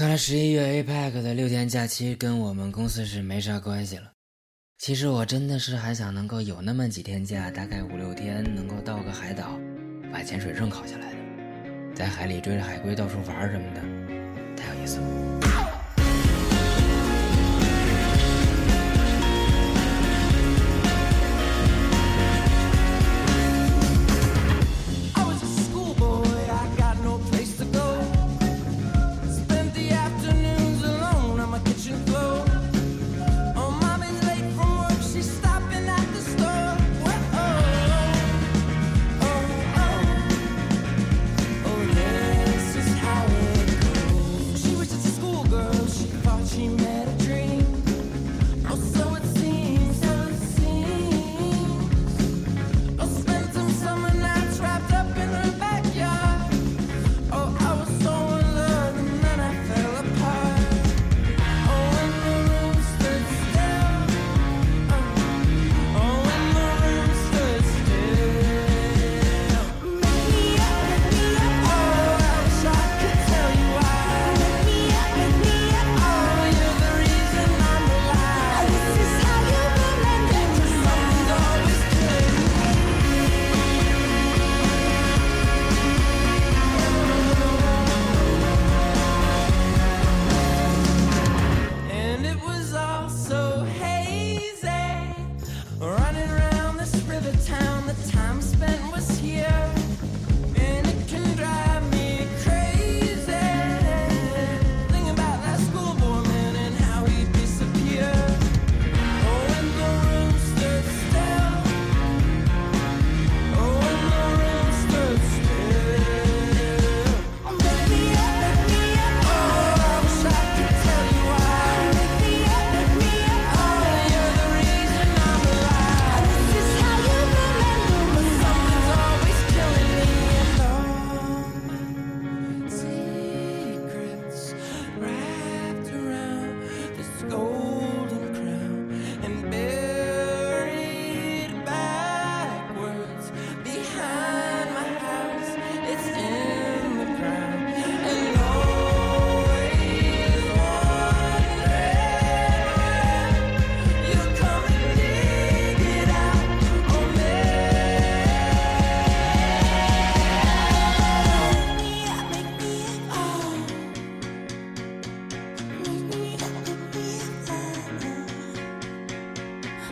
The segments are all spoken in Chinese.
看来十一月 APEC 的六天假期跟我们公司是没啥关系了。其实我真的是还想能够有那么几天假，大概五六天，能够到个海岛，把潜水证考下来的，在海里追着海龟到处玩什么的，太有意思了。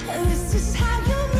This is how you